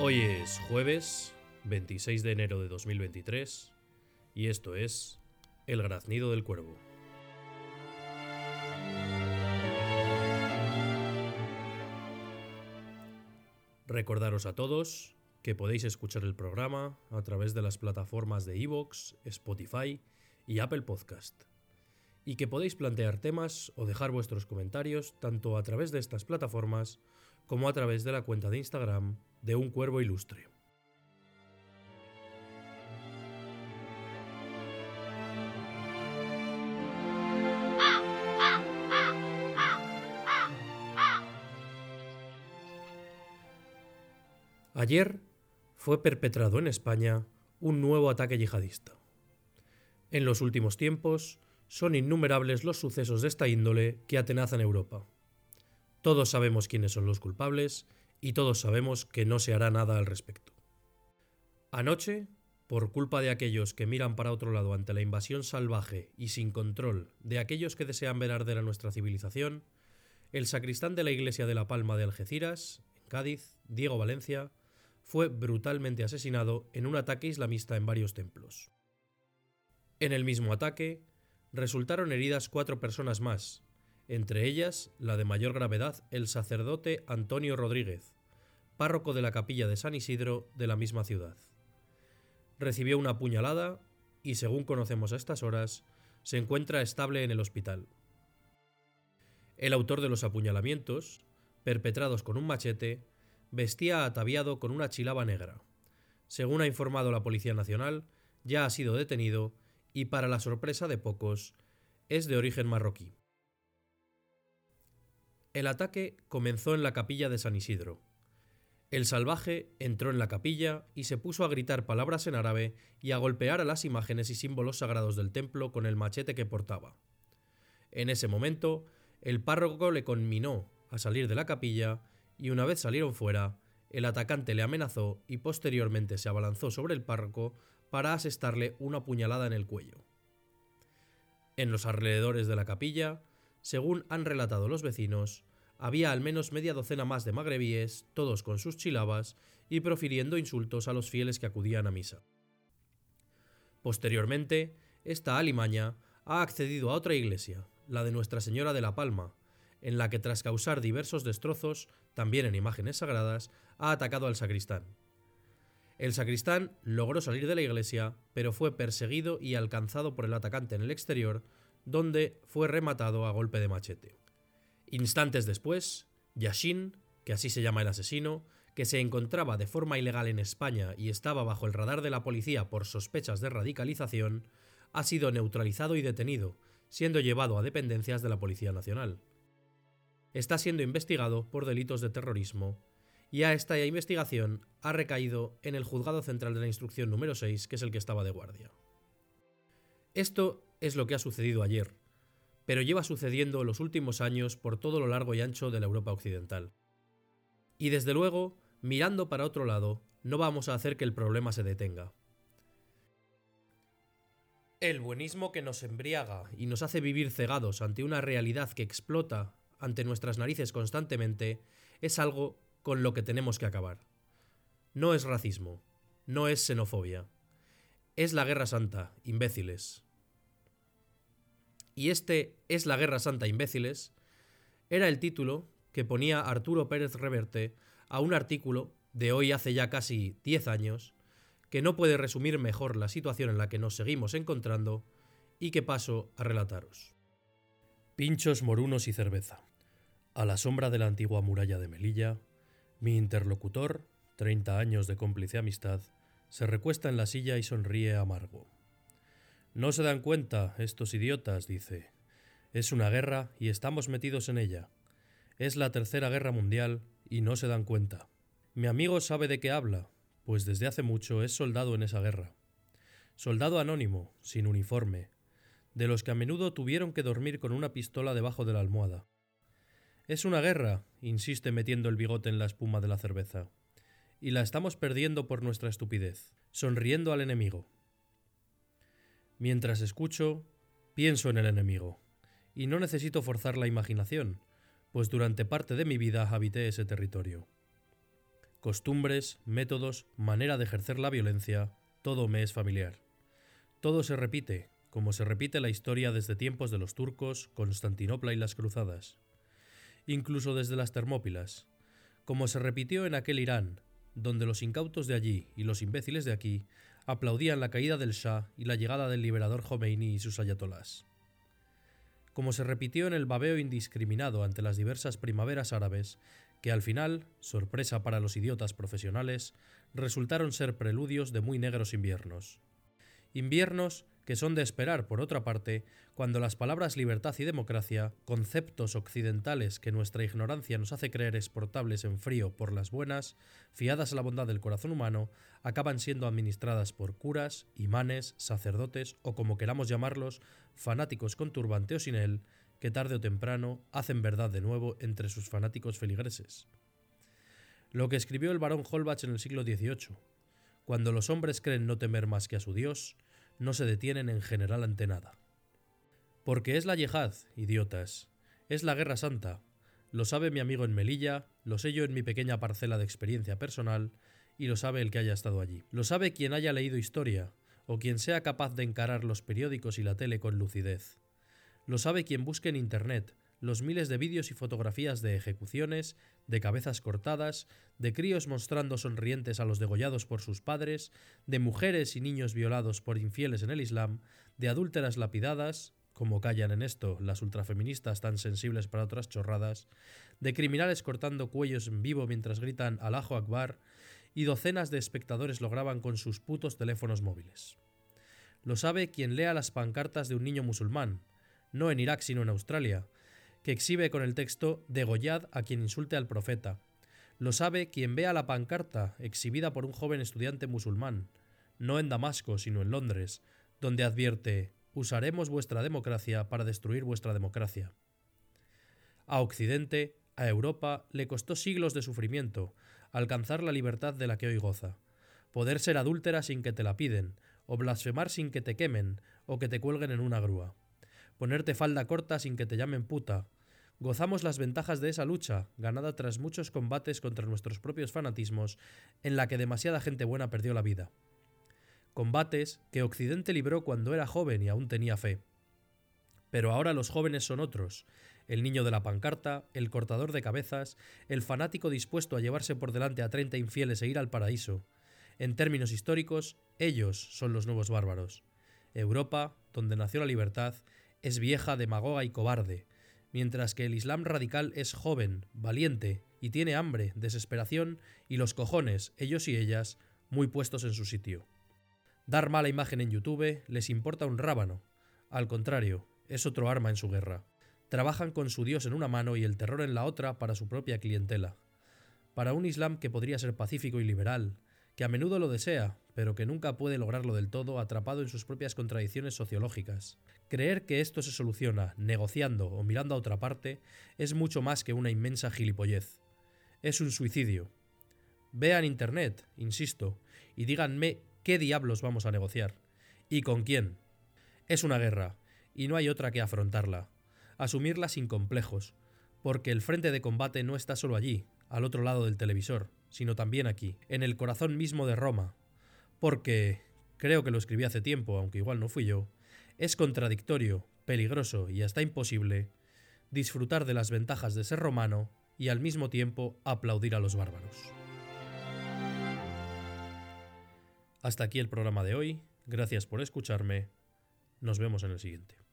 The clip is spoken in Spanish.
Hoy es jueves 26 de enero de 2023 y esto es El graznido del cuervo. Recordaros a todos que podéis escuchar el programa a través de las plataformas de Evox, Spotify y Apple Podcast. Y que podéis plantear temas o dejar vuestros comentarios tanto a través de estas plataformas como a través de la cuenta de Instagram de Un Cuervo Ilustre. Ayer fue perpetrado en España un nuevo ataque yihadista. En los últimos tiempos son innumerables los sucesos de esta índole que atenazan Europa. Todos sabemos quiénes son los culpables y todos sabemos que no se hará nada al respecto. Anoche, por culpa de aquellos que miran para otro lado ante la invasión salvaje y sin control de aquellos que desean ver arder a nuestra civilización, el sacristán de la iglesia de la Palma de Algeciras, en Cádiz, Diego Valencia, fue brutalmente asesinado en un ataque islamista en varios templos. En el mismo ataque, resultaron heridas cuatro personas más, entre ellas la de mayor gravedad el sacerdote Antonio Rodríguez, párroco de la capilla de San Isidro de la misma ciudad. Recibió una puñalada y, según conocemos a estas horas, se encuentra estable en el hospital. El autor de los apuñalamientos, perpetrados con un machete, vestía ataviado con una chilaba negra. Según ha informado la Policía Nacional, ya ha sido detenido y, para la sorpresa de pocos, es de origen marroquí. El ataque comenzó en la capilla de San Isidro. El salvaje entró en la capilla y se puso a gritar palabras en árabe y a golpear a las imágenes y símbolos sagrados del templo con el machete que portaba. En ese momento, el párroco le conminó a salir de la capilla y una vez salieron fuera, el atacante le amenazó y posteriormente se abalanzó sobre el párroco para asestarle una puñalada en el cuello. En los alrededores de la capilla, según han relatado los vecinos, había al menos media docena más de magrebíes, todos con sus chilabas y profiriendo insultos a los fieles que acudían a misa. Posteriormente, esta alimaña ha accedido a otra iglesia, la de Nuestra Señora de la Palma, en la que tras causar diversos destrozos, también en imágenes sagradas, ha atacado al sacristán. El sacristán logró salir de la iglesia, pero fue perseguido y alcanzado por el atacante en el exterior, donde fue rematado a golpe de machete. Instantes después, Yashin, que así se llama el asesino, que se encontraba de forma ilegal en España y estaba bajo el radar de la policía por sospechas de radicalización, ha sido neutralizado y detenido, siendo llevado a dependencias de la Policía Nacional. Está siendo investigado por delitos de terrorismo y a esta investigación ha recaído en el Juzgado Central de la Instrucción número 6, que es el que estaba de guardia. Esto es lo que ha sucedido ayer, pero lleva sucediendo los últimos años por todo lo largo y ancho de la Europa occidental. Y desde luego, mirando para otro lado, no vamos a hacer que el problema se detenga. El buenismo que nos embriaga y nos hace vivir cegados ante una realidad que explota ante nuestras narices constantemente es algo con lo que tenemos que acabar. No es racismo, no es xenofobia, es la Guerra Santa, imbéciles. Y este es la Guerra Santa, imbéciles, era el título que ponía Arturo Pérez Reverte a un artículo de hoy hace ya casi 10 años, que no puede resumir mejor la situación en la que nos seguimos encontrando y que paso a relataros. Pinchos morunos y cerveza. A la sombra de la antigua muralla de Melilla, mi interlocutor, 30 años de cómplice amistad, se recuesta en la silla y sonríe amargo. No se dan cuenta, estos idiotas, dice. Es una guerra y estamos metidos en ella. Es la tercera guerra mundial y no se dan cuenta. Mi amigo sabe de qué habla, pues desde hace mucho es soldado en esa guerra. Soldado anónimo, sin uniforme, de los que a menudo tuvieron que dormir con una pistola debajo de la almohada. Es una guerra, insiste metiendo el bigote en la espuma de la cerveza y la estamos perdiendo por nuestra estupidez, sonriendo al enemigo. Mientras escucho, pienso en el enemigo, y no necesito forzar la imaginación, pues durante parte de mi vida habité ese territorio. Costumbres, métodos, manera de ejercer la violencia, todo me es familiar. Todo se repite, como se repite la historia desde tiempos de los turcos, Constantinopla y las cruzadas. Incluso desde las Termópilas, como se repitió en aquel Irán, donde los incautos de allí y los imbéciles de aquí aplaudían la caída del Shah y la llegada del liberador Khomeini y sus ayatolás. Como se repitió en el babeo indiscriminado ante las diversas primaveras árabes, que al final, sorpresa para los idiotas profesionales, resultaron ser preludios de muy negros inviernos. Inviernos que son de esperar, por otra parte, cuando las palabras libertad y democracia, conceptos occidentales que nuestra ignorancia nos hace creer exportables en frío por las buenas, fiadas a la bondad del corazón humano, acaban siendo administradas por curas, imanes, sacerdotes o como queramos llamarlos, fanáticos con turbante o sin él, que tarde o temprano hacen verdad de nuevo entre sus fanáticos feligreses. Lo que escribió el barón Holbach en el siglo XVIII, cuando los hombres creen no temer más que a su Dios, no se detienen en general ante nada. Porque es la yihad, idiotas, es la guerra santa. Lo sabe mi amigo en Melilla, lo sé yo en mi pequeña parcela de experiencia personal, y lo sabe el que haya estado allí. Lo sabe quien haya leído historia, o quien sea capaz de encarar los periódicos y la tele con lucidez. Lo sabe quien busque en Internet, los miles de vídeos y fotografías de ejecuciones, de cabezas cortadas, de críos mostrando sonrientes a los degollados por sus padres, de mujeres y niños violados por infieles en el Islam, de adúlteras lapidadas, como callan en esto las ultrafeministas tan sensibles para otras chorradas, de criminales cortando cuellos en vivo mientras gritan Alajo Akbar, y docenas de espectadores lo graban con sus putos teléfonos móviles. Lo sabe quien lea las pancartas de un niño musulmán, no en Irak sino en Australia, que exhibe con el texto Degollad a quien insulte al profeta. Lo sabe quien vea la pancarta exhibida por un joven estudiante musulmán, no en Damasco, sino en Londres, donde advierte Usaremos vuestra democracia para destruir vuestra democracia. A Occidente, a Europa, le costó siglos de sufrimiento alcanzar la libertad de la que hoy goza. Poder ser adúltera sin que te la piden, o blasfemar sin que te quemen, o que te cuelguen en una grúa. Ponerte falda corta sin que te llamen puta, Gozamos las ventajas de esa lucha, ganada tras muchos combates contra nuestros propios fanatismos, en la que demasiada gente buena perdió la vida. Combates que Occidente libró cuando era joven y aún tenía fe. Pero ahora los jóvenes son otros, el niño de la pancarta, el cortador de cabezas, el fanático dispuesto a llevarse por delante a treinta infieles e ir al paraíso. En términos históricos, ellos son los nuevos bárbaros. Europa, donde nació la libertad, es vieja, demagoga y cobarde, mientras que el Islam radical es joven, valiente y tiene hambre, desesperación y los cojones, ellos y ellas, muy puestos en su sitio. Dar mala imagen en YouTube les importa un rábano. Al contrario, es otro arma en su guerra. Trabajan con su Dios en una mano y el terror en la otra para su propia clientela. Para un Islam que podría ser pacífico y liberal, que a menudo lo desea, pero que nunca puede lograrlo del todo atrapado en sus propias contradicciones sociológicas. Creer que esto se soluciona negociando o mirando a otra parte es mucho más que una inmensa gilipollez. Es un suicidio. Vean Internet, insisto, y díganme qué diablos vamos a negociar. ¿Y con quién? Es una guerra, y no hay otra que afrontarla. Asumirla sin complejos, porque el frente de combate no está solo allí, al otro lado del televisor, sino también aquí, en el corazón mismo de Roma. Porque, creo que lo escribí hace tiempo, aunque igual no fui yo, es contradictorio, peligroso y hasta imposible disfrutar de las ventajas de ser romano y al mismo tiempo aplaudir a los bárbaros. Hasta aquí el programa de hoy, gracias por escucharme, nos vemos en el siguiente.